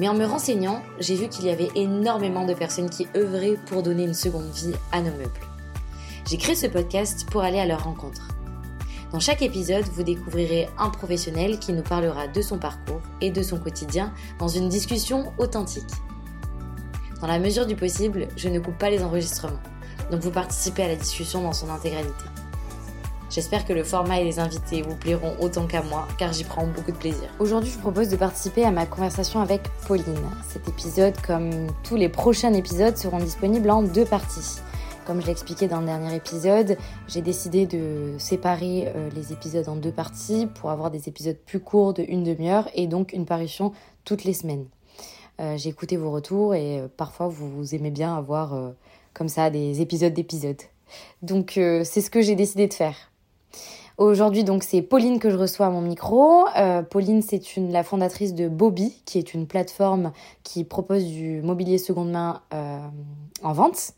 Mais en me renseignant, j'ai vu qu'il y avait énormément de personnes qui œuvraient pour donner une seconde vie à nos meubles. J'ai créé ce podcast pour aller à leur rencontre. Dans chaque épisode, vous découvrirez un professionnel qui nous parlera de son parcours et de son quotidien dans une discussion authentique. Dans la mesure du possible, je ne coupe pas les enregistrements, donc vous participez à la discussion dans son intégralité. J'espère que le format et les invités vous plairont autant qu'à moi, car j'y prends beaucoup de plaisir. Aujourd'hui, je propose de participer à ma conversation avec Pauline. Cet épisode, comme tous les prochains épisodes, seront disponibles en deux parties. Comme je l'ai expliqué dans le dernier épisode, j'ai décidé de séparer euh, les épisodes en deux parties pour avoir des épisodes plus courts de une demi-heure et donc une parution toutes les semaines. Euh, j'ai écouté vos retours et euh, parfois vous aimez bien avoir comme ça des épisodes d'épisodes. Donc c'est ce que j'ai décidé de faire. Aujourd'hui, donc, c'est Pauline que je reçois à mon micro. Pauline, c'est la fondatrice de Bobby, qui est une plateforme qui propose du mobilier seconde main en vente.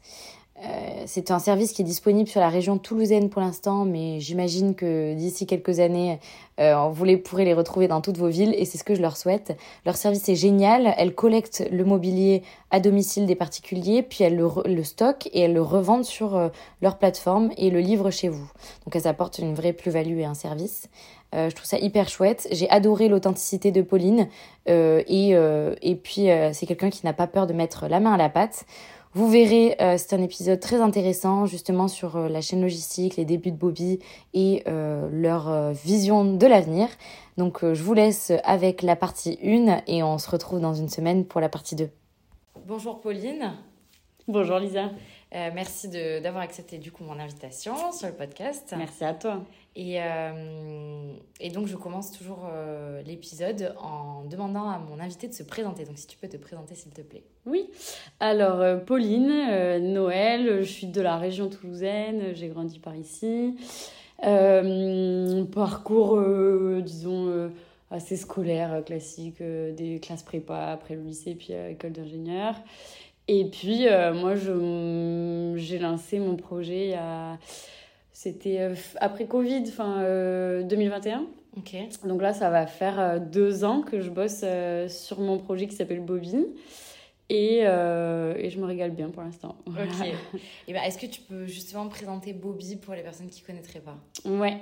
Euh, c'est un service qui est disponible sur la région toulousaine pour l'instant, mais j'imagine que d'ici quelques années, euh, vous pourrez les retrouver dans toutes vos villes et c'est ce que je leur souhaite. Leur service est génial. Elles collectent le mobilier à domicile des particuliers, puis elles le, le stockent et elles le revendent sur euh, leur plateforme et le livrent chez vous. Donc elles apportent une vraie plus-value et un service. je trouve ça hyper chouette. J'ai adoré l'authenticité de Pauline et, et puis c'est quelqu'un qui n'a pas peur de mettre la main à la pâte. Vous verrez, euh, c'est un épisode très intéressant justement sur euh, la chaîne logistique, les débuts de Bobby et euh, leur vision de l'avenir. Donc je vous laisse avec la partie 1 et on se retrouve dans une semaine pour la partie 2. Bonjour Pauline. Bonjour Lisa. merci d'avoir accepté du coup mon invitation sur le podcast. Merci à toi. Et, euh, et donc, je commence toujours euh, l'épisode en demandant à mon invité de se présenter. Donc, si tu peux te présenter, s'il te plaît. Oui. Alors, euh, Pauline, Noël, je suis de la région toulousaine, j'ai grandi par ici. parcours, disons, assez scolaire, classique, des classes prépa après le lycée, puis école d'ingénieur. Et puis, moi, j'ai lancé mon projet a c'était euh, après Covid, fin 2021. Euh, ok. Donc là, ça va faire euh, deux ans que je bosse sur mon projet qui s'appelle Bobby. Et, et, je me régale bien pour l'instant. Ok. et ben, Est-ce que tu peux justement présenter Bobby pour les personnes qui ne connaîtraient pas? Ouais.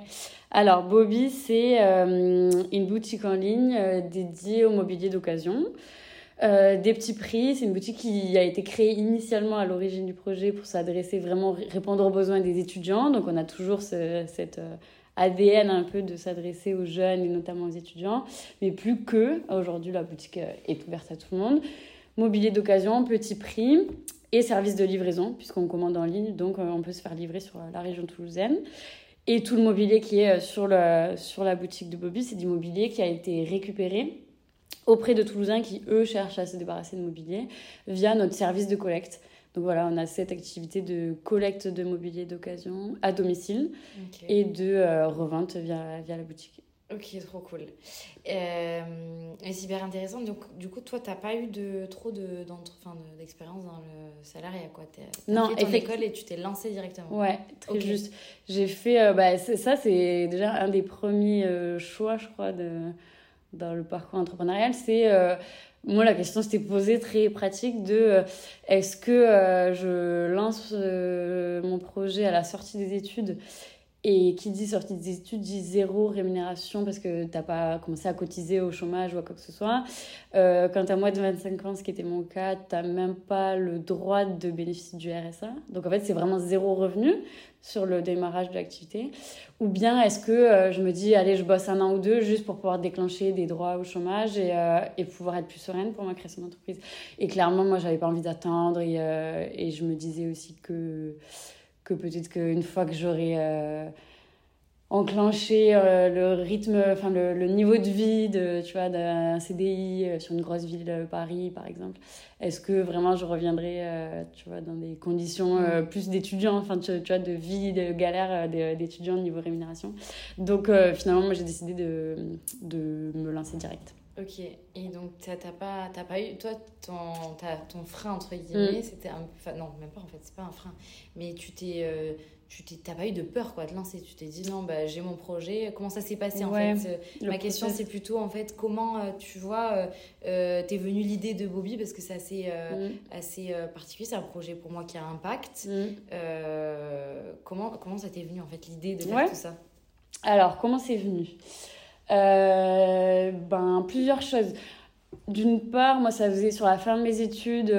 Alors, Bobby, c'est une boutique en ligne dédiée au mobilier d'occasion. Euh, des petits prix, c'est une boutique qui a été créée initialement à l'origine du projet pour s'adresser vraiment, répondre aux besoins des étudiants. Donc on a toujours ce, cette euh, ADN un peu de s'adresser aux jeunes et notamment aux étudiants. Mais plus que, aujourd'hui la boutique euh, est ouverte à tout le monde. Mobilier d'occasion, petit prix et service de livraison puisqu'on commande en ligne. Donc on peut se faire livrer sur la région toulousaine. Et tout le mobilier qui est sur, sur la boutique de Bobby, c'est du mobilier qui a été récupéré auprès de Toulousains qui, eux, cherchent à se débarrasser de mobilier via notre service de collecte. Donc voilà, on a cette activité de collecte de mobilier d'occasion à domicile et de euh, revente via, via la boutique. Ok, trop cool. Euh, et c'est hyper intéressant. Donc, du coup, toi, tu n'as pas eu de, trop d'expérience de, dans le salariat, quoi. Tu non, fait ton école et tu t'es lancé directement. Ouais, très juste. J'ai fait... Euh, bah, ça, c'est déjà un des premiers choix, je crois, de dans le parcours entrepreneurial, c'est euh, moi la question s'était posée très pratique de euh, est-ce que euh, je lance mon projet à la sortie des études et qui dit sortie des études dit zéro rémunération parce que t'as pas commencé à cotiser au chômage ou à quoi que ce soit. Euh, quant à moi de 25 ans, ce qui était mon cas, t'as même pas le droit de bénéficier du RSA. Donc en fait, c'est vraiment zéro revenu sur le démarrage de l'activité. Ou bien est-ce que euh, je me dis, allez, je bosse un an ou deux juste pour pouvoir déclencher des droits au chômage et, euh, et pouvoir être plus sereine pour ma création d'entreprise? Et clairement, moi, j'avais pas envie d'attendre et, et je me disais aussi que que peut-être qu'une fois que j'aurai euh, enclencher euh, le rythme, enfin le, niveau de vie de, tu vois, d'un CDI euh, sur une grosse ville, Paris par exemple. Est-ce que vraiment je reviendrai, tu vois, dans des conditions plus d'étudiants, enfin tu, vois, de vie, de galère d'étudiants au niveau rémunération? Donc finalement, moi j'ai décidé de, de me lancer direct. Ok, et donc t'as pas, pas eu, toi, ton, ton frein, entre guillemets, mm. c'était un, enfin non, même pas en fait, c'est pas un frein, mais tu t'es, tu t'as pas eu de peur quoi de lancer tu t'es dit non bah j'ai mon projet comment ça s'est passé en fait? ma question c'est plutôt en fait comment euh, tu vois euh, euh, t'es venue l'idée de Bobby parce que c'est assez mm. assez particulier c'est un projet pour moi qui a un impact mm. comment comment ça t'est venu en fait l'idée de faire tout ça? Alors comment c'est venu? Ben plusieurs choses d'une part moi ça faisait sur la fin de mes études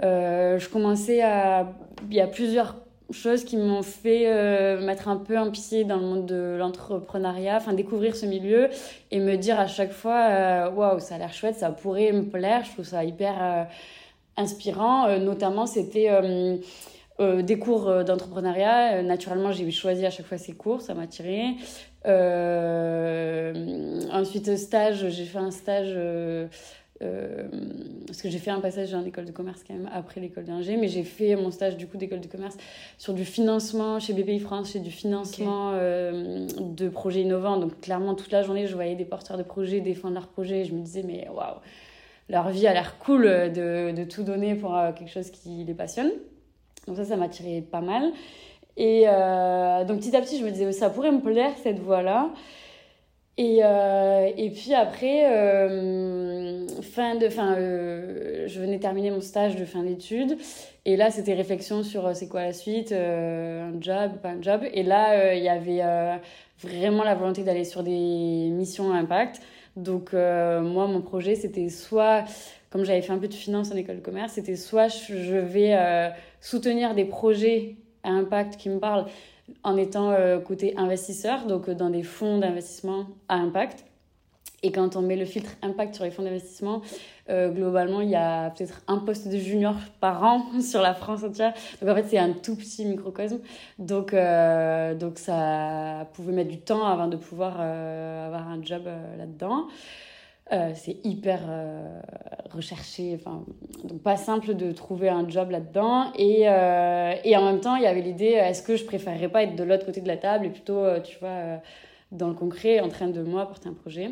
je commençais à il y a plusieurs choses qui m'ont fait euh, mettre un peu un pied dans le monde de l'entrepreneuriat, enfin découvrir ce milieu et me dire à chaque fois euh, waouh, ça a l'air chouette, ça pourrait me plaire, je trouve ça hyper euh, inspirant. notamment, c'était des cours d'entrepreneuriat. naturellement, j'ai choisi à chaque fois ces cours, ça m'a tiré. ensuite, stage, j'ai fait un stage euh, parce que j'ai fait un passage en école de commerce quand même après l'école d'ingé, mais j'ai fait mon stage du coup d'école de commerce sur du financement chez BPI France, chez du financement euh, de projets innovants. Donc clairement toute la journée je voyais des porteurs de projets défendre leurs projets, je me disais mais waouh, leur vie a l'air cool de, de, tout donner pour euh, quelque chose qui les passionne. Donc ça, ça m'a tiré pas mal. Et donc petit à petit je me disais ça pourrait me plaire cette voie-là. Et, euh, et puis après, euh, fin de, fin, euh, je venais terminer mon stage de fin d'études. Et là, c'était réflexion sur c'est quoi la suite, un job, pas un job. Et là, il y avait vraiment la volonté d'aller sur des missions à impact. Donc, moi, mon projet, c'était soit, comme j'avais fait un peu de finance en école de commerce, c'était soit je vais soutenir des projets à impact qui me parlent en étant euh, côté investisseur, donc euh, dans des fonds d'investissement à impact. Et quand on met le filtre impact sur les fonds d'investissement, euh, globalement, il y a peut-être un poste de junior par an sur la France entière. Donc en fait, c'est un tout petit microcosme. Donc, donc ça pouvait mettre du temps avant de pouvoir avoir un job là-dedans. Euh, c'est hyper euh, recherché, enfin, donc pas simple de trouver un job là-dedans. Et, euh, et en même temps, il y avait l'idée, est-ce que je préférerais pas être de l'autre côté de la table et plutôt, tu vois, dans le concret, en train de moi porter un projet.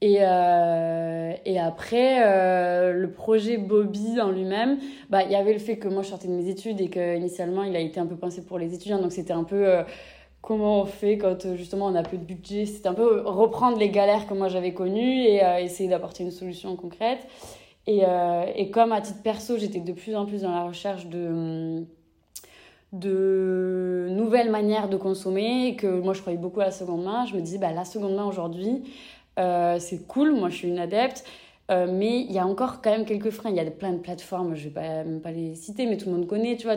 Et, et après, le projet Bobby en lui-même, bah, il y avait le fait que moi je sortais de mes études et qu'initialement il a été un peu pensé pour les étudiants, donc c'était un peu comment on fait quand euh, justement on a peu de budget. C'était un peu reprendre les galères que moi j'avais connues et euh, essayer d'apporter une solution concrète. Et, euh, comme à titre perso, j'étais de plus en plus dans la recherche de, de nouvelles manières de consommer, et que moi je croyais beaucoup à la seconde main, je me disais, bah, la seconde main aujourd'hui, c'est cool, moi je suis une adepte. mais il y a encore quand même quelques freins. Il y a plein de plateformes, je vais pas, même pas les citer, mais tout le monde connaît, tu vois,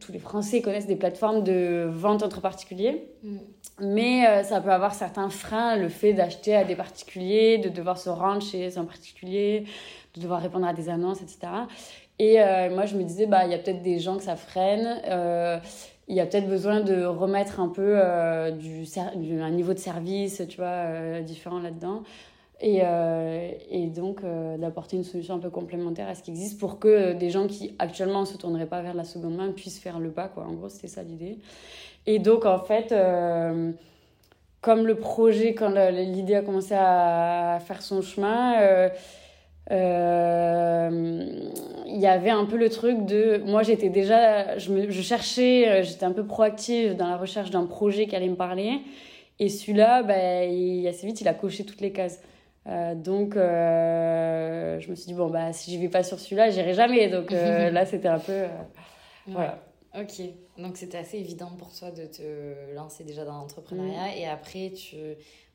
tous les Français connaissent des plateformes de vente entre particuliers. Mm. Mais euh, ça peut avoir certains freins, le fait d'acheter à des particuliers, de devoir se rendre chez un particulier, de devoir répondre à des annonces, etc. Et euh, moi, je me disais, bah, il y a peut-être des gens que ça freine. Euh, il y a peut-être besoin de remettre un peu du, un niveau de service, tu vois, différent là-dedans et, euh, et donc euh, d'apporter une solution un peu complémentaire à ce qui existe pour que des gens qui actuellement ne se tourneraient pas vers la seconde main puissent faire le pas. Quoi. En gros, c'était ça l'idée. Et donc, en fait, euh, comme le projet, quand l'idée a commencé à faire son chemin, il y avait un peu le truc de... Moi, j'étais déjà... Je, me, je cherchais, j'étais un peu proactive dans la recherche d'un projet qui allait me parler. Et celui-là, il, assez vite, il a coché toutes les cases. Euh, donc, euh, je me suis dit, bon, bah, si je vais pas sur celui-là, j'irai jamais. Donc euh, là, c'était un peu. voilà. Ok, donc c'était assez évident pour toi de te lancer déjà dans l'entrepreneuriat mm. et après, tu,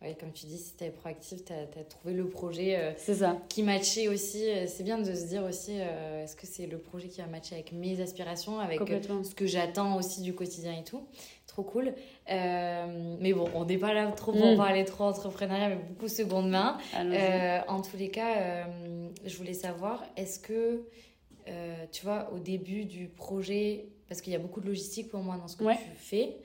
ouais, comme tu dis, si tu es proactive, tu as, trouvé le projet c'est ça. qui matchait aussi. C'est bien de se dire aussi, est-ce que c'est le projet qui va matcher avec mes aspirations, avec ce que j'attends aussi du quotidien et tout trop cool. Euh, mais bon, on n'est pas là trop pour mm. parler trop entrepreneuriat, mais beaucoup seconde main. Euh, en tous les cas, euh, je voulais savoir, est-ce que, tu vois, au début du projet, parce qu'il y a beaucoup de logistique pour moi dans ce que tu fais,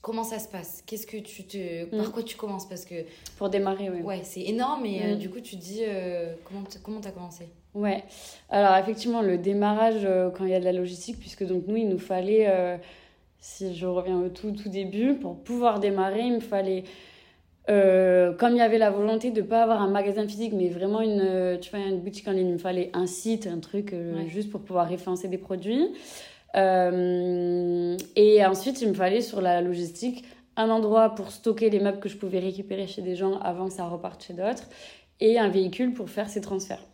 Comment ça se passe? Qu'est-ce que tu te par mm. quoi tu commences? Parce que pour démarrer oui. Ouais, c'est énorme et mm. du coup tu te dis comment comment tu as commencé? Ouais. Alors effectivement le démarrage quand il y a de la logistique puisque donc nous il nous fallait si je reviens au tout tout début pour pouvoir démarrer, il me fallait euh, comme il y avait la volonté de ne pas avoir un magasin physique, mais vraiment une, euh, tu vois, une boutique en ligne, il me fallait un site, un truc euh, juste pour pouvoir référencer des produits. et ensuite, il me fallait sur la logistique un endroit pour stocker les meubles que je pouvais récupérer chez des gens avant que ça reparte chez d'autres et un véhicule pour faire ces transferts.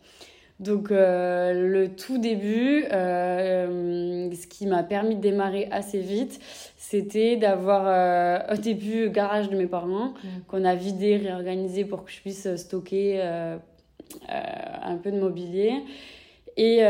Donc le tout début, ce qui m'a permis de démarrer assez vite, c'était d'avoir euh, au début le garage de mes parents mm. qu'on a vidé, réorganisé pour que je puisse stocker euh, euh, un peu de mobilier. Et,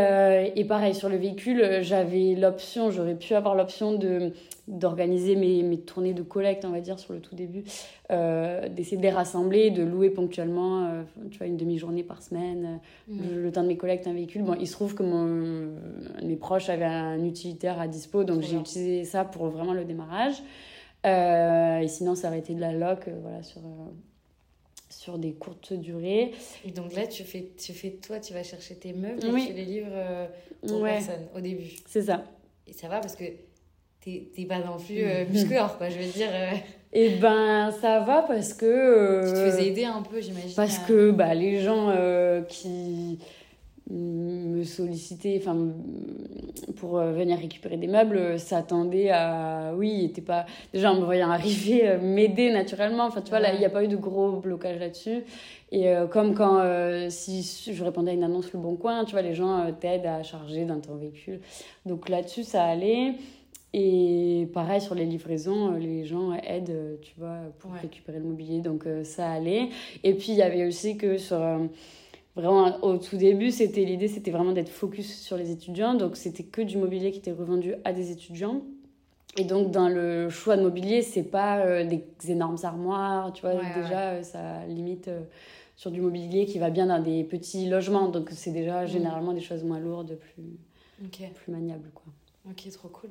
et, pareil, sur le véhicule, j'avais l'option, j'aurais pu avoir l'option de d'organiser mes, mes, tournées de collecte, on va dire, sur le tout début, d'essayer de les rassembler, de louer ponctuellement, tu vois, une demi-journée par semaine, mm. le, temps de mes collectes, un véhicule. Bon, il se trouve que mon, mes proches avaient un utilitaire à dispo, donc j'ai utilisé ça pour vraiment le démarrage. et sinon, ça aurait été de la loc, voilà, sur sur des courtes durées. Et donc là, tu fais, tu fais toi, tu vas chercher tes meubles et tu les livres euh, aux personnes au début. C'est ça. Et ça va parce que t'es pas non plus euh, quoi, je veux dire. Euh. Eh ben, ça va parce que. tu te faisais aider un peu, j'imagine. Parce que bah, les gens qui me solliciter enfin pour euh, venir récupérer des meubles s'attendait à oui était pas déjà en me voyant arriver euh, m'aider naturellement enfin tu vois il n'y a pas eu de gros blocage là-dessus et euh, comme quand si je répondais à une annonce le bon coin tu vois les gens t'aident à charger dans ton véhicule donc là-dessus ça allait et pareil sur les livraisons, les gens aident, tu vois, pour récupérer le mobilier, donc ça allait. Et puis il y avait aussi que sur vraiment au tout début, c'était l'idée, c'était vraiment d'être focus sur les étudiants. Donc c'était que du mobilier qui était revendu à des étudiants. Et donc dans le choix de mobilier, c'est pas euh, des énormes armoires, tu vois. déjà, euh, ça limite euh, sur du mobilier qui va bien dans des petits logements. Donc c'est déjà mm. généralement des choses moins lourdes, plus, plus maniables, quoi. Ok, trop cool.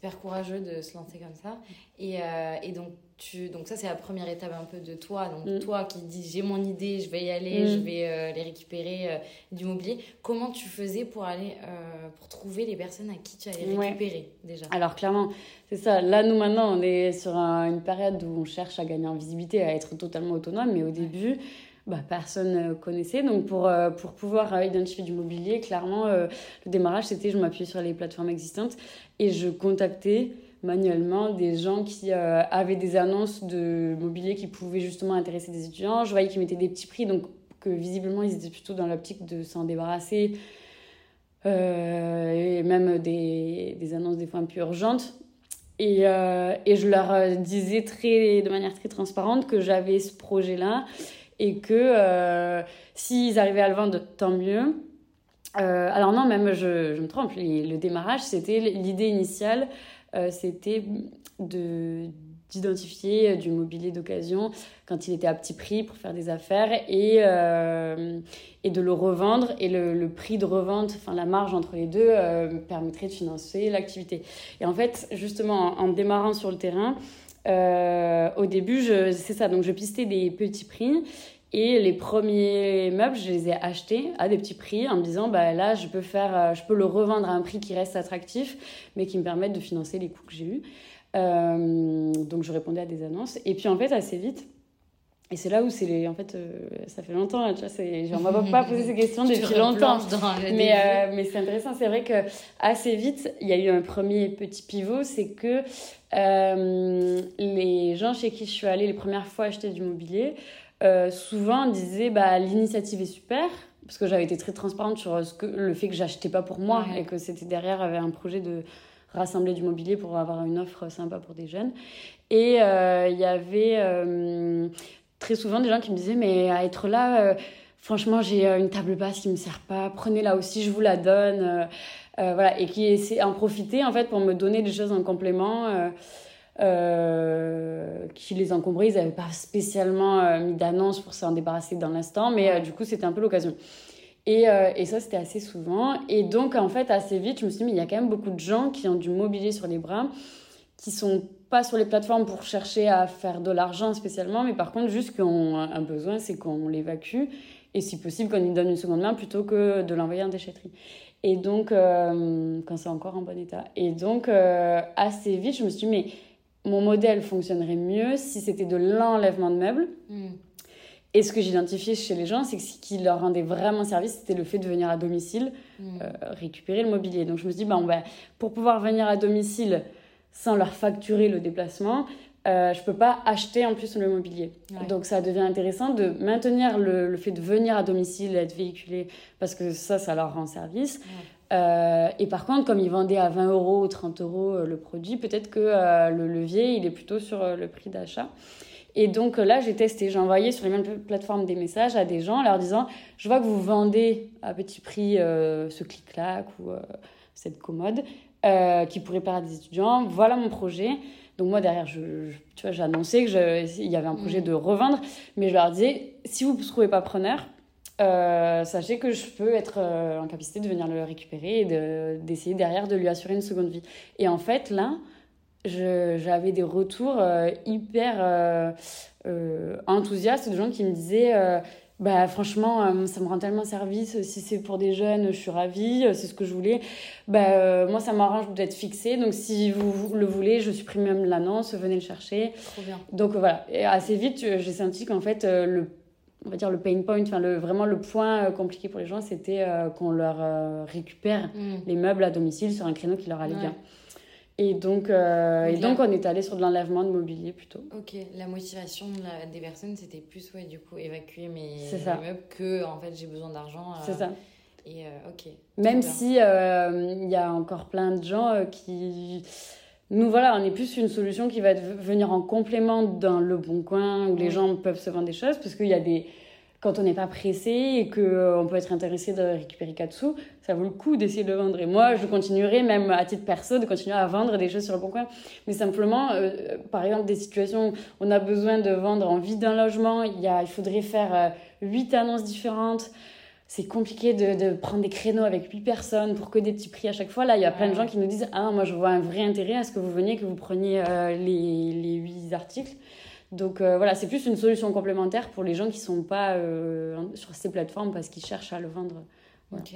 Super courageux de se lancer comme ça. Et, euh, et donc, tu, donc ça, c'est la première étape un peu de toi. Donc mm. toi qui dis, j'ai mon idée, je vais y aller, je mm. vais euh, les récupérer euh, du mobilier. Comment tu faisais pour aller, pour trouver les personnes à qui tu allais récupérer déjà? Alors clairement, c'est ça. Là, nous maintenant, on est sur une période où on cherche à gagner en visibilité, à être totalement autonome. Mais au début, bah, personne connaissait. Donc pour, euh, pour pouvoir euh, identifier du mobilier, clairement, euh, le démarrage, c'était je m'appuyais sur les plateformes existantes et je contactais manuellement des gens qui avaient des annonces de mobilier qui pouvaient justement intéresser des étudiants. Je voyais qu'ils mettaient des petits prix, donc que visiblement ils étaient plutôt dans l'optique de s'en débarrasser. et même des, des, annonces des fois un peu urgentes. Et, et je leur disais très, de manière très transparente que j'avais ce projet-là et que euh, s'ils arrivaient à le vendre, tant mieux. Euh, alors non, même je, me trompe, le démarrage, c'était l'idée initiale, euh, c'était de d'identifier du mobilier d'occasion quand il était à petit prix pour faire des affaires et, et de le revendre et le, prix de revente, enfin la marge entre les deux permettrait de financer l'activité. Et en fait, justement, en, en démarrant sur le terrain, euh, au début, c'est ça, donc je pistais des petits prix. Et les premiers meubles, je les ai achetés à des petits prix en me disant, bah là, je peux, faire, euh, je peux le revendre à un prix qui reste attractif, mais qui me permette de financer les coûts que j'ai eus. Euh, donc je répondais à des annonces. Et puis en fait, assez vite, et c'est là où c'est les... En fait, ça fait longtemps, là, tu vois, c'est... on m'a pas posé ces questions depuis longtemps. mais, mais c'est intéressant, c'est vrai que assez vite, il y a eu un premier petit pivot, c'est que euh, les gens chez qui je suis allée les premières fois acheter du mobilier, euh, souvent disaient bah, l'initiative est super, parce que j'avais été très transparente sur ce que, le fait que j'achetais pas pour moi et que c'était derrière avait un projet de rassembler du mobilier pour avoir une offre sympa pour des jeunes. Et euh, il y avait très souvent des gens qui me disaient mais à être là franchement j'ai une table basse qui me sert pas prenez-la aussi je vous la donne euh, voilà, et qui essaie en profiter en fait pour me donner des choses en complément. Euh, euh, qui les encombrait. Ils n'avaient pas spécialement mis d'annonce pour s'en débarrasser dans l'instant, mais du coup, c'était un peu l'occasion. Et, et, ça, c'était assez souvent. Et donc, en fait, assez vite, je me suis dit, mais il y a quand même beaucoup de gens qui ont du mobilier sur les bras qui sont pas sur les plateformes pour chercher à faire de l'argent spécialement, mais par contre, juste qu'on a un besoin, c'est qu'on l'évacue et si possible qu'on y donne une seconde main plutôt que de l'envoyer en déchetterie. Et donc, euh, quand c'est encore en bon état. Et donc, euh, assez vite, je me suis dit, mais mon modèle fonctionnerait mieux si c'était de l'enlèvement de meubles. Hmm. Et ce que j'identifiais chez les gens, c'est que ce qui leur rendait vraiment service, c'était le fait de venir à domicile hmm. euh, récupérer le mobilier. Donc, je me suis dit, bon, ben, pour pouvoir venir à domicile sans leur facturer le déplacement, euh, je peux pas acheter en plus le mobilier. Donc ça devient intéressant de maintenir le, fait de venir à domicile, être véhiculé, parce que ça, ça leur rend service. Euh, et par contre, comme ils vendaient à 20 euros ou 30 euros euh, le produit, peut-être que euh, le levier, il est plutôt sur le prix d'achat. Et donc là, j'ai testé, j'ai envoyé sur les mêmes plateformes des messages à des gens leur disant, je vois que vous vendez à petit prix ce clic-clac ou cette commode qui pourrait plaire à des étudiants. Voilà mon projet. Donc moi derrière, je, tu vois, j'ai annoncé qu'il y avait un projet mmh. de revendre, mais je leur disais, si vous ne trouvez pas preneur, euh, sachez que je peux être euh, en capacité de venir le récupérer et d'essayer derrière de lui assurer une seconde vie. Et en fait, là, j'avais des retours euh, hyper enthousiastes de gens qui me disaient bah franchement ça me rend tellement service. Si c'est pour des jeunes je suis ravie c'est ce que je voulais. Bah moi ça m'arrange d'être fixé donc si vous, le voulez je supprime même l'annonce. Venez le chercher. Trop bien. donc voilà. Et assez vite j'ai senti qu'en fait le on va dire le pain point, enfin le, vraiment le point euh, compliqué pour les gens, c'était euh, qu'on leur euh, récupère mm. les meubles à domicile sur un créneau qui leur allait bien. Et donc, et donc on est allé sur de l'enlèvement de mobilier plutôt. Ok, la motivation des personnes, c'était plus, ouais, du coup, évacuer mes, meubles que, en fait, j'ai besoin d'argent. C'est ça. Et ok. Même si il y a encore plein de gens qui nous, voilà, on est plus une solution qui va venir en complément dans le bon coin où les gens peuvent se vendre des choses parce qu'il y a des. Quand on n'est pas pressé et qu'on euh, peut être intéressé de récupérer 4 sous, ça vaut le coup d'essayer de le vendre. Et moi, je continuerai, même à titre perso, de continuer à vendre des choses sur le bon coin. Mais simplement, euh, par exemple, des situations où on a besoin de vendre en vide d'un logement, il, y a, il faudrait faire 8 euh, annonces différentes c'est compliqué de, de, prendre des créneaux avec 8 personnes pour que des petits prix à chaque fois. Là, il y a plein de gens qui nous disent Ah, moi, je vois un vrai intérêt à ce que vous veniez, que vous preniez euh, les, les 8 articles. Donc euh, voilà, c'est plus une solution complémentaire pour les gens qui ne sont pas euh, sur ces plateformes parce qu'ils cherchent à le vendre. Ok.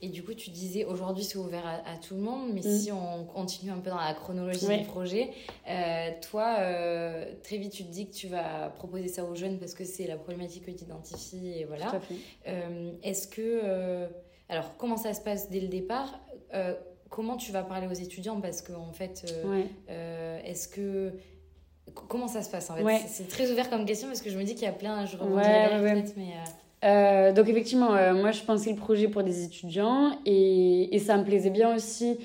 Et du coup, tu disais aujourd'hui c'est ouvert à, tout le monde, mais mm. si on continue un peu dans la chronologie du projet, euh, toi, euh, très vite, tu te dis que tu vas proposer ça aux jeunes parce que c'est la problématique que tu identifies et voilà. Euh, est-ce que. alors, comment ça se passe dès le départ Comment tu vas parler aux étudiants Parce qu'en en fait, est-ce que. Comment ça se passe en fait C'est très ouvert comme question parce que je me dis qu'il y a plein. Je rebondis ouais, mais. Euh, donc effectivement, euh, moi je pensais le projet pour des étudiants et, et, ça me plaisait bien aussi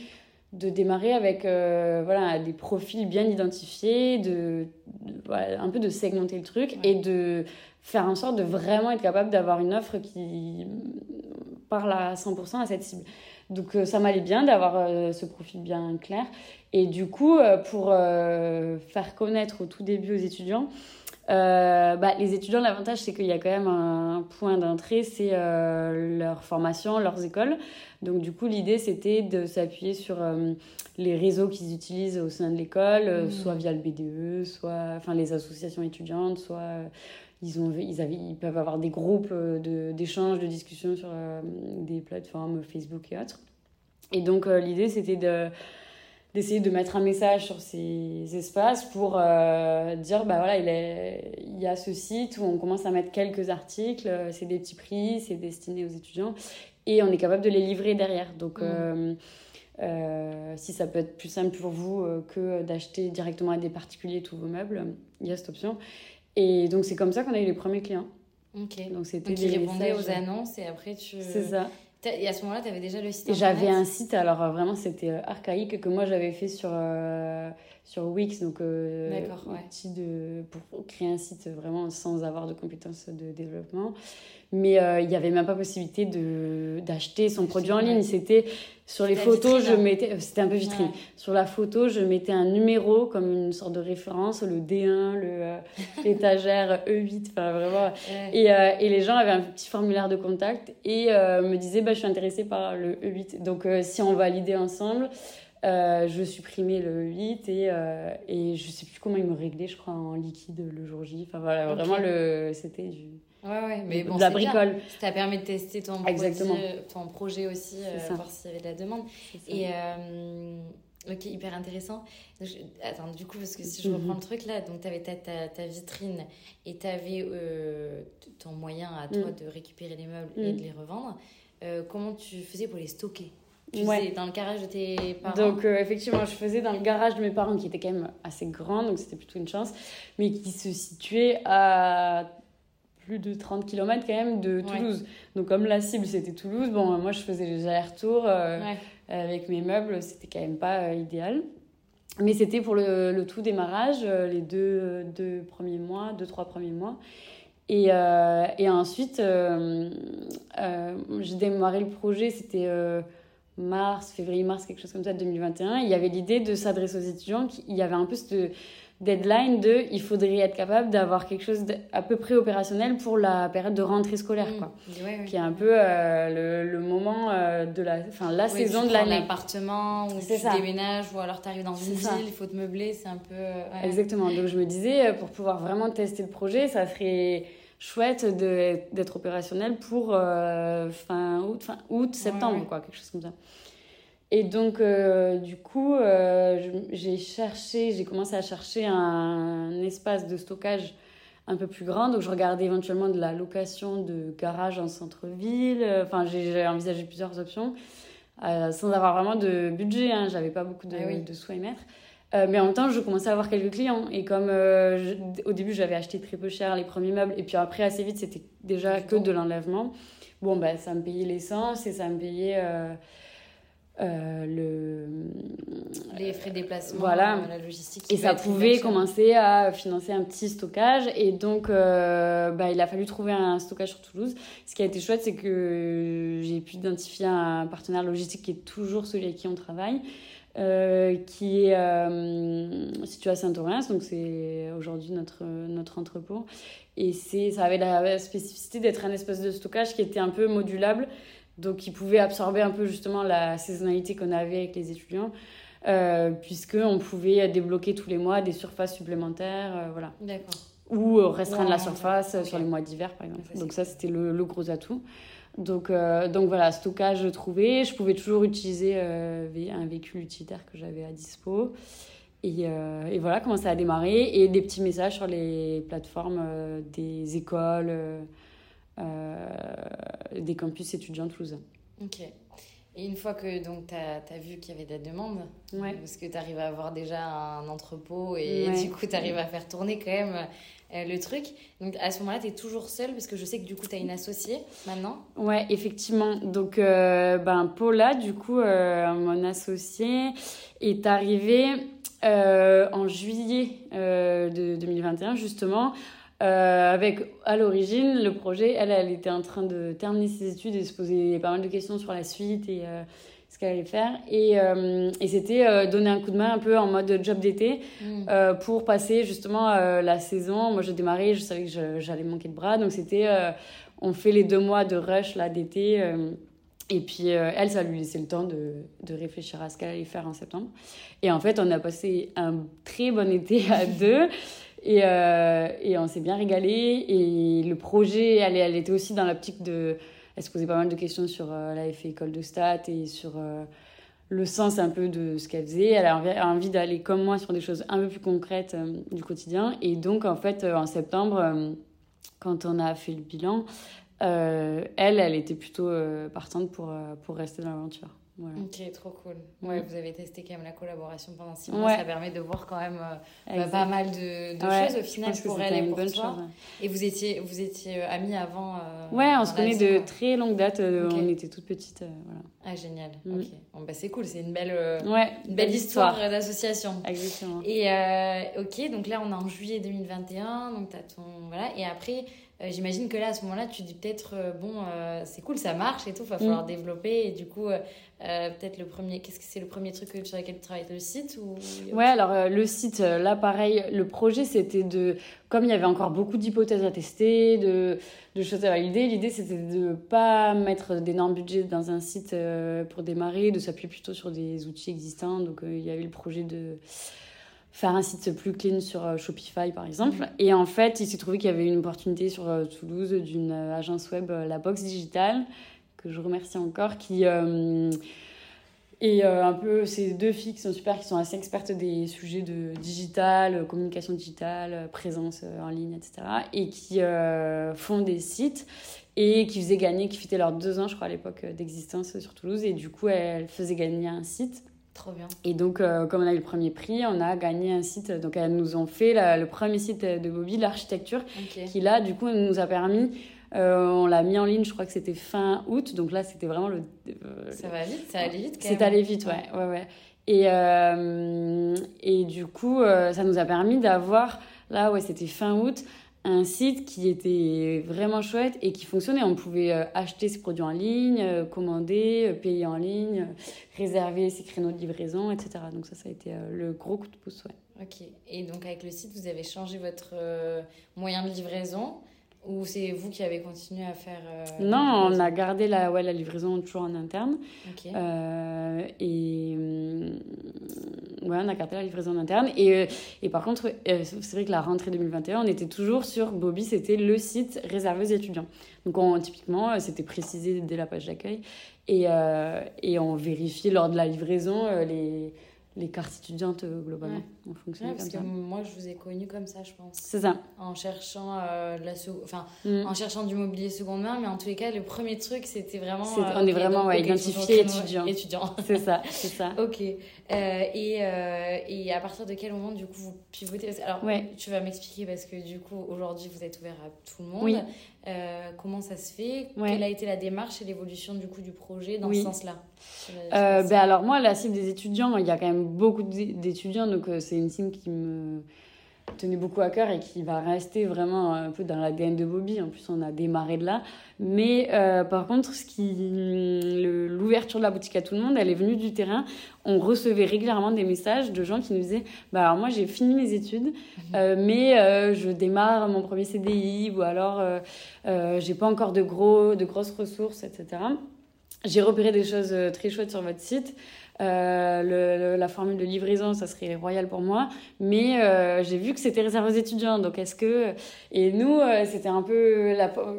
de démarrer avec euh, voilà, des profils bien identifiés, de, voilà, un peu de segmenter le truc et de faire en sorte de vraiment être capable d'avoir une offre qui parle à 100% à cette cible. Donc ça m'allait bien d'avoir ce profil bien clair. Et du coup, pour faire connaître au tout début aux étudiants, euh, bah, les étudiants, l'avantage, c'est qu'il y a quand même un point d'entrée, c'est euh, leur formation, leurs écoles. Donc, du coup, l'idée, c'était de s'appuyer sur euh, les réseaux qu'ils utilisent au sein de l'école, mmh. soit via le BDE, soit enfin, les associations étudiantes, soit ils, ont, ils, avaient, ils peuvent avoir des groupes d'échanges, de, de discussions sur des plateformes Facebook et autres. Et donc, l'idée, c'était de d'essayer de mettre un message sur ces espaces pour euh, dire bah voilà il, est, il y a ce site où on commence à mettre quelques articles euh, c'est des petits prix c'est destiné aux étudiants et on est capable de les livrer derrière donc mmh. euh, si ça peut être plus simple pour vous que d'acheter directement à des particuliers tous vos meubles il y a cette option et donc c'est comme ça qu'on a eu les premiers clients. Ok. Donc c'était des répondaient aux annonces et après tu c'est ça. et à ce moment-là, tu avais déjà le site J'avais un site, alors euh, vraiment c'était euh, archaïque, que moi j'avais fait sur, euh, sur Wix, donc euh, outil de, pour créer un site vraiment sans avoir de compétences de développement mais euh, il n'y avait même pas possibilité d'acheter son produit en ligne. C'était sur les photos, je mettais, euh, c'était un peu vitrine. Sur la photo, je mettais un numéro comme une sorte de référence, le D1, le euh, l'étagère E8, enfin vraiment. Et, et, les gens avaient un petit formulaire de contact et me disaient, bah, je suis intéressée par le E8. Donc si on validait ensemble. Je supprimais le 8 et, et je sais plus comment ils me réglaient, je crois, en liquide le jour J. Enfin voilà, vraiment, le, c'était du. Ouais, ouais, mais bon, de la bricole. Bien. Ça t'a permis de tester ton, Exactement. ton projet aussi, voir s'il y avait de la demande. Et Ok, hyper intéressant. attends, du coup, parce que si je reprends le truc là, donc tu avais ta, ta, vitrine et tu avais euh, ton moyen à toi mm. de récupérer les meubles et mm. de les revendre. Euh, comment tu faisais pour les stocker? Tu faisais dans le garage de tes parents Donc, euh, effectivement, je faisais dans le garage de mes parents qui était quand même assez grand, donc c'était plutôt une chance, mais qui se situait à plus de 30 km quand même de Toulouse. Donc, comme la cible c'était Toulouse, bon, moi je faisais les allers-retours. Ouais avec mes meubles, c'était quand même pas euh, idéal. Mais c'était pour le, tout démarrage, euh, les deux, deux premiers mois, deux, trois premiers mois. Et, euh, et ensuite, j'ai démarré le projet, c'était mars, février-mars, quelque chose comme ça, 2021. Il y avait l'idée de s'adresser aux étudiants. Il y avait un peu ce deadline de il faudrait être capable d'avoir quelque chose à peu près opérationnel pour la période de rentrée scolaire mmh. quoi qui est un peu euh, le, le, moment euh, de la enfin la saison de l'année l'appartement ou tu déménages ou alors tu arrives dans une ville il faut te meubler c'est un peu euh, exactement donc je me disais pour pouvoir vraiment tester le projet ça serait chouette d'être opérationnel pour fin août fin août septembre quoi quelque chose comme ça et donc, euh, du coup, euh, j'ai cherché, j'ai commencé à chercher un, espace de stockage un peu plus grand. Donc, je regardais éventuellement de la location de garage en centre-ville. Enfin, j'ai envisagé plusieurs options euh, sans avoir vraiment de budget. Hein. J'avais pas beaucoup de, ah de sous à y mettre. Mais en même temps, je commençais à avoir quelques clients. Et comme au début, j'avais acheté très peu cher les premiers meubles, et puis après, assez vite, c'était déjà que de l'enlèvement. Bon, ben, ça me payait l'essence et ça me payait euh, le... les frais de déplacement, voilà. Euh, la logistique. Et ça pouvait commencer à financer un petit stockage. Et donc, euh, bah, il a fallu trouver un stockage sur Toulouse. Ce qui a été chouette, c'est que j'ai pu identifier un partenaire logistique qui est toujours celui avec qui on travaille. Qui est situé à Saint-Orens, donc c'est aujourd'hui notre, notre entrepôt. Et ça avait la spécificité d'être un espace de stockage qui était un peu modulable, donc, ils pouvaient absorber un peu justement la saisonnalité qu'on avait avec les étudiants, euh, puisqu'on pouvait débloquer tous les mois des surfaces supplémentaires. Euh, voilà. Ou restreindre la surface sur les mois d'hiver, par exemple. donc, ça, c'était le, gros atout. Donc, euh, donc voilà, stockage trouvé. Je pouvais toujours utiliser euh, un véhicule utilitaire que j'avais à dispo. Et, et, voilà comment ça a démarré. Et des petits messages sur les plateformes des écoles euh, des campus étudiants toulousains. Ok. Et une fois que tu as, vu qu'il y avait des demandes, parce que tu arrives à avoir déjà un entrepôt et du coup tu arrives à faire tourner quand même euh, le truc. Donc à ce moment-là, tu es toujours seule parce que je sais que du coup tu as une associée maintenant. Ouais, effectivement. Donc euh, ben, Paula, du coup, mon associée, est arrivée en juillet de 2021 justement euh, avec à l'origine le projet, elle, elle était en train de terminer ses études et se poser pas mal de questions sur la suite euh, ce qu'elle allait faire. Et, euh, et c'était donner un coup de main un peu en mode job d'été mm. pour passer justement la saison. Moi, je démarrais, je savais que j'allais manquer de bras, donc c'était on fait les deux mois de rush là d'été. Et puis elle, ça lui laissait le temps de, de réfléchir à ce qu'elle allait faire en septembre. Et en fait, on a passé un très bon été à deux. Et, euh, et on s'est bien régalé. Et le projet, elle, elle était aussi dans l'optique de. Elle se posait pas mal de questions sur. Euh, fait école de stat et sur euh, le sens un peu de ce qu'elle faisait. Elle a envie d'aller comme moi sur des choses un peu plus concrètes du quotidien. Et donc, en fait, en septembre, quand on a fait le bilan, elle, elle était plutôt partante pour, pour rester dans l'aventure. Ok, trop cool. Ouais, vous avez testé quand même la collaboration pendant six mois. Ça permet de voir quand même euh, bah, pas mal de, de choses au final pour elle et pour toi. Chose, et vous étiez, vous étiez euh, amis avant euh, Ouais, on se connaît de très longue date. On était toutes petites. voilà. Ah, génial. Mm. Ok. Bon, bah, c'est cool. C'est une belle, une belle histoire, d'association. Exactement. Et ok, donc là, on est en juillet 2021. Donc, as ton. Voilà. Et après, J'imagine que là, à ce moment-là, tu dis peut-être, bon, c'est cool, ça marche et tout, il va falloir mm. développer. Et du coup, peut-être le premier, qu'est-ce que c'est le premier truc sur lequel tu travailles? Le site ou... Ouais, alors le site, là, pareil, le projet, c'était de, comme il y avait encore beaucoup d'hypothèses à tester, de, de choses à valider, l'idée, c'était de pas mettre d'énormes budgets dans un site pour démarrer, de s'appuyer plutôt sur des outils existants. Donc, il y a eu le projet de faire un site plus clean sur euh, Shopify par exemple. Mhm. Et en fait, il s'est trouvé qu'il y avait une opportunité sur euh, Toulouse d'une euh, agence web, la Box Digital, que je remercie encore, qui et un peu ces deux filles qui sont super, qui sont assez expertes des sujets de digital, communication digitale, présence en ligne, etc. Et qui font des sites et qui faisaient gagner, qui fêtaient leurs deux ans, je crois, à l'époque d'existence sur Toulouse. Et du coup, elles faisaient gagner un site Trop bien. Et donc, euh, comme on a eu le premier prix, on a gagné un site. Donc, elles nous ont fait le premier site de Bobby, l'architecture, qui là, du coup, nous a permis. Euh, on l'a mis en ligne, je crois que c'était fin août. Donc là, c'était vraiment le. Euh, ça va vite, ça allait vite C'est allé vite, ouais. ouais, ouais. Et, et du coup, ça nous a permis d'avoir. Là, ouais, c'était fin août un site qui était vraiment chouette et qui fonctionnait. On pouvait euh, acheter ses produits en ligne, euh, commander, euh, payer en ligne, réserver ses créneaux de livraison, etc. Donc ça, ça a été le gros coup de pouce. Ouais. Ok. Et donc avec le site, vous avez changé votre moyen de livraison ou c'est vous qui avez continué à faire euh, Non, on a gardé la, ouais, la livraison toujours en interne. Euh, et euh, ouais, on a gardé la livraison en interne. Et, et par contre, c'est vrai que la rentrée 2021, on était toujours sur Bobby, c'était le site réservé aux étudiants. Donc on, typiquement, c'était précisé dès la page d'accueil. Et, et on vérifiait lors de la livraison les les cartes étudiantes euh, globalement on fonctionne parce que moi je vous ai connu comme ça je pense. C'est ça. En cherchant euh, la enfin mm. en cherchant du mobilier seconde main mais en tous les cas le premier truc c'était vraiment euh, on est vraiment ouais, identifié étudiant. étudiant. C'est ça c'est ça. Ok et, et à partir de quel moment du coup vous pivotez? Alors ouais. tu vas m'expliquer parce que du coup aujourd'hui vous êtes ouvert à tout le monde. Oui. Euh, comment ça se fait? Quelle a été la démarche et l'évolution du coup du projet dans ce sens-là? Euh, ben Alors moi, la cible des étudiants, il y a quand même beaucoup d'étudiants, donc euh, c'est une cible qui me tenait beaucoup à cœur et qui va rester vraiment un peu dans l'ADN de Bobby. En plus, on a démarré de là. Mais euh, par contre, ce qui, l'ouverture de la boutique à tout le monde, elle est venue du terrain. On recevait régulièrement des messages de gens qui nous disaient bah alors moi j'ai fini mes études, mhm. euh, mais euh, je démarre mon premier CDI ou alors j'ai pas encore de gros, de grosses ressources, etc. J'ai repéré des choses très chouettes sur votre site. Euh, la formule de livraison, ça serait royal pour moi. Mais euh, j'ai vu que c'était réservé aux étudiants. Donc, est-ce que. Et nous, euh, c'était un, peu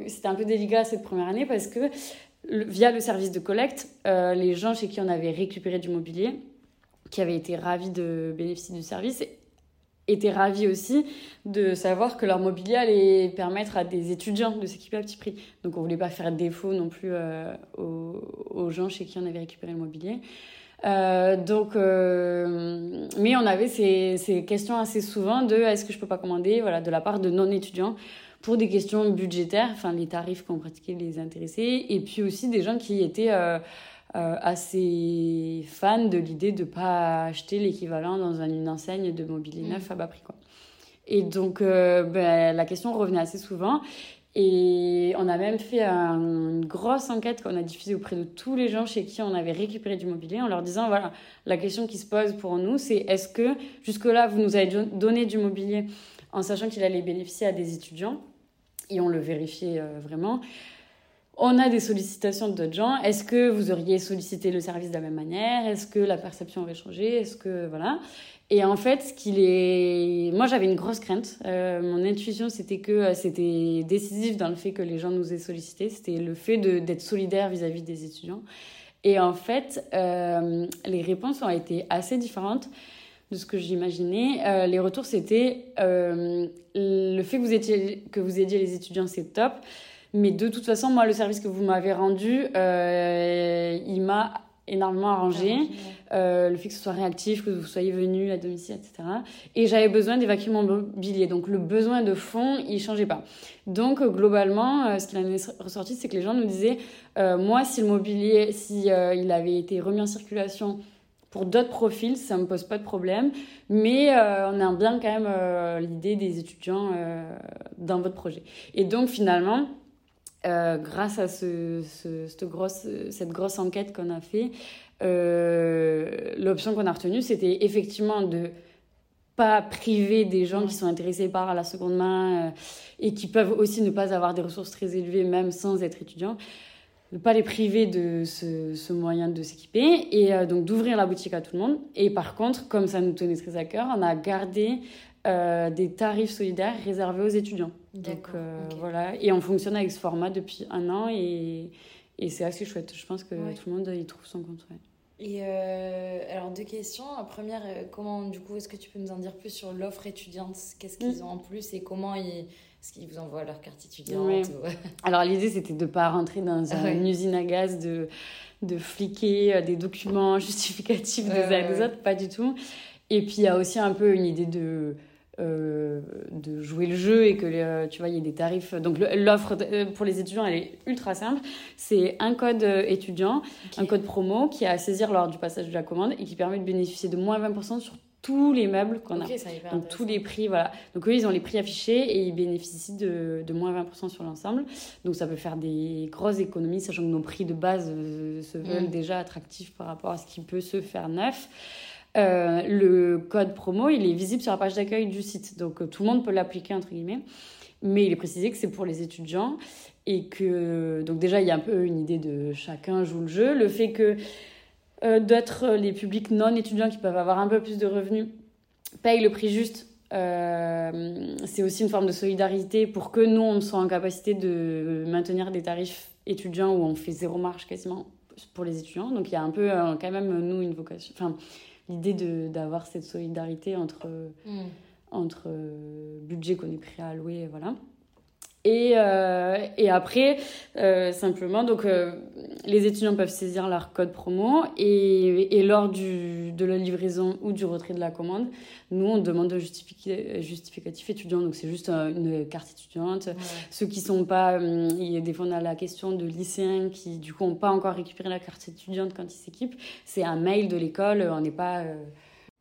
c'était un peu délicat cette première année parce que via le service de collecte, les gens chez qui on avait récupéré du mobilier, qui avaient été ravis de bénéficier du service, étaient ravis aussi de savoir que leur mobilier allait permettre à des étudiants de s'équiper à petit prix. Donc on voulait pas faire défaut non plus aux, aux, gens chez qui on avait récupéré le mobilier. Euh, donc, euh, mais on avait ces, ces, questions assez souvent de est-ce que je peux pas commander, voilà, de la part de non-étudiants pour des questions budgétaires, enfin les tarifs qu'on pratiquait les intéressés, et puis aussi des gens qui étaient euh, euh assez fans de l'idée de pas acheter l'équivalent dans une enseigne de mobilier neuf mm. à bas prix, quoi. Et donc, ben, la question revenait assez souvent. Et on a même fait une grosse enquête qu'on a diffusée auprès de tous les gens chez qui on avait récupéré du mobilier en leur disant voilà, la question qui se pose pour nous, c'est est-ce que jusque-là, vous nous avez donné du mobilier en sachant qu'il allait bénéficier à des étudiants? Et on le vérifiait euh, vraiment. On a des sollicitations d'autres gens. Est-ce que vous auriez sollicité le service de la même manière? Est-ce que la perception aurait changé? Est-ce que voilà et en fait, ce est, moi j'avais une grosse crainte. Euh, mon intuition c'était que euh, c'était décisif dans le fait que les gens nous aient sollicité. C'était le fait d'être solidaire vis-à-vis des étudiants. Et en fait, euh, les réponses ont été assez différentes de ce que j'imaginais. les retours c'était le fait que vous étiez que vous aidiez les étudiants, c'est top. Mais de toute façon, moi, le service que vous m'avez rendu, il m'a énormément arrangé. Euh, le fait que ce soit réactif, que vous soyez venu à domicile, etc. Et j'avais besoin d'évacuer mon mobilier. Donc le besoin de fond, il changeait pas. Donc globalement, euh, ce qui en est ressorti, c'est que les gens nous disaient, euh, moi, si le mobilier, si il avait été remis en circulation pour d'autres profils, ça me pose pas de problème, mais euh, on a bien quand même euh, l'idée des étudiants dans votre projet. Et donc finalement, grâce à ce, cette, grosse, cette grosse enquête qu'on a fait, l'option qu'on a retenue, c'était effectivement de pas priver des gens qui sont intéressés par la seconde main et qui peuvent aussi ne pas avoir des ressources très élevées même sans être étudiants ne pas les priver de ce, moyen de s'équiper et euh, donc d'ouvrir la boutique à tout le monde. Et par contre, comme ça nous tenait très à cœur, on a gardé euh, des tarifs solidaires réservés aux étudiants. Donc euh, voilà, et on fonctionne avec ce format depuis un an et, et c'est assez chouette. Je pense que tout le monde y trouve son compte. Et alors deux questions. La première, comment du coup, est-ce que tu peux nous en dire plus sur l'offre étudiante? Qu'est-ce qu'ils mm. ont en plus et comment ils est-ce qu'ils vous envoient leur carte étudiante Alors l'idée c'était de ne pas rentrer dans une usine à gaz, de, de fliquer euh, des documents justificatifs des uns des autres, pas du tout. Et puis il y a aussi un peu une idée de, euh, de jouer le jeu et que euh, tu vois il y a des tarifs. Donc l'offre pour les étudiants elle est ultra simple. C'est un code étudiant, un code promo qui est à saisir lors du passage de la commande et qui permet de bénéficier de moins 20% sur tous les meubles qu'on a. Donc tous les prix, voilà. Donc eux, ils ont les prix affichés et ils bénéficient de, de moins 20% sur l'ensemble. Donc ça peut faire des grosses économies, sachant que nos prix de base euh, se veulent mm. déjà attractifs par rapport à ce qui peut se faire neuf. Euh, le code promo, il est visible sur la page d'accueil du site. Donc euh, tout le monde peut l'appliquer, entre guillemets. Mais il est précisé que c'est pour les étudiants et que, donc déjà, il y a un peu une idée de chacun joue le jeu. Le fait que euh, d'autres, euh, les publics non étudiants qui peuvent avoir un peu plus de revenus, payent le prix juste. C'est aussi une forme de solidarité pour que nous, on soit en capacité de maintenir des tarifs étudiants où on fait zéro marge quasiment pour les étudiants. Donc il y a un peu quand même, nous, une vocation. Enfin, l'idée d'avoir cette solidarité entre, mm. entre budget qu'on est prêt à allouer, voilà. Et, euh, et après, euh, simplement, donc, euh, les étudiants peuvent saisir leur code promo et, et lors du, de la livraison ou du retrait de la commande, nous, on demande un justificatif étudiant. Donc, c'est juste une carte étudiante. Ceux qui sont pas... Il y a des fois, on a la question de lycéens qui, du coup, n'ont pas encore récupéré la carte étudiante quand ils s'équipent. C'est un mail de l'école. On n'est pas...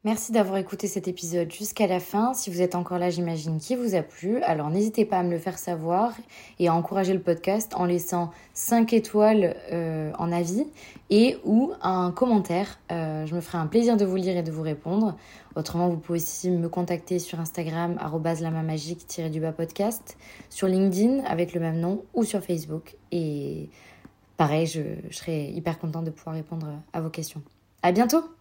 Merci d'avoir écouté cet épisode jusqu'à la fin. Si vous êtes encore là, j'imagine qu'il vous a plu. Alors n'hésitez pas à me le faire savoir et à encourager le podcast en laissant 5 étoiles euh, en avis et ou un commentaire. Euh, je me ferai un plaisir de vous lire et de vous répondre. Autrement, vous pouvez aussi me contacter sur Instagram lamamagique-du-bas podcast, sur LinkedIn avec le même nom ou sur Facebook. Et pareil, je, je serai hyper contente de pouvoir répondre à vos questions. À bientôt!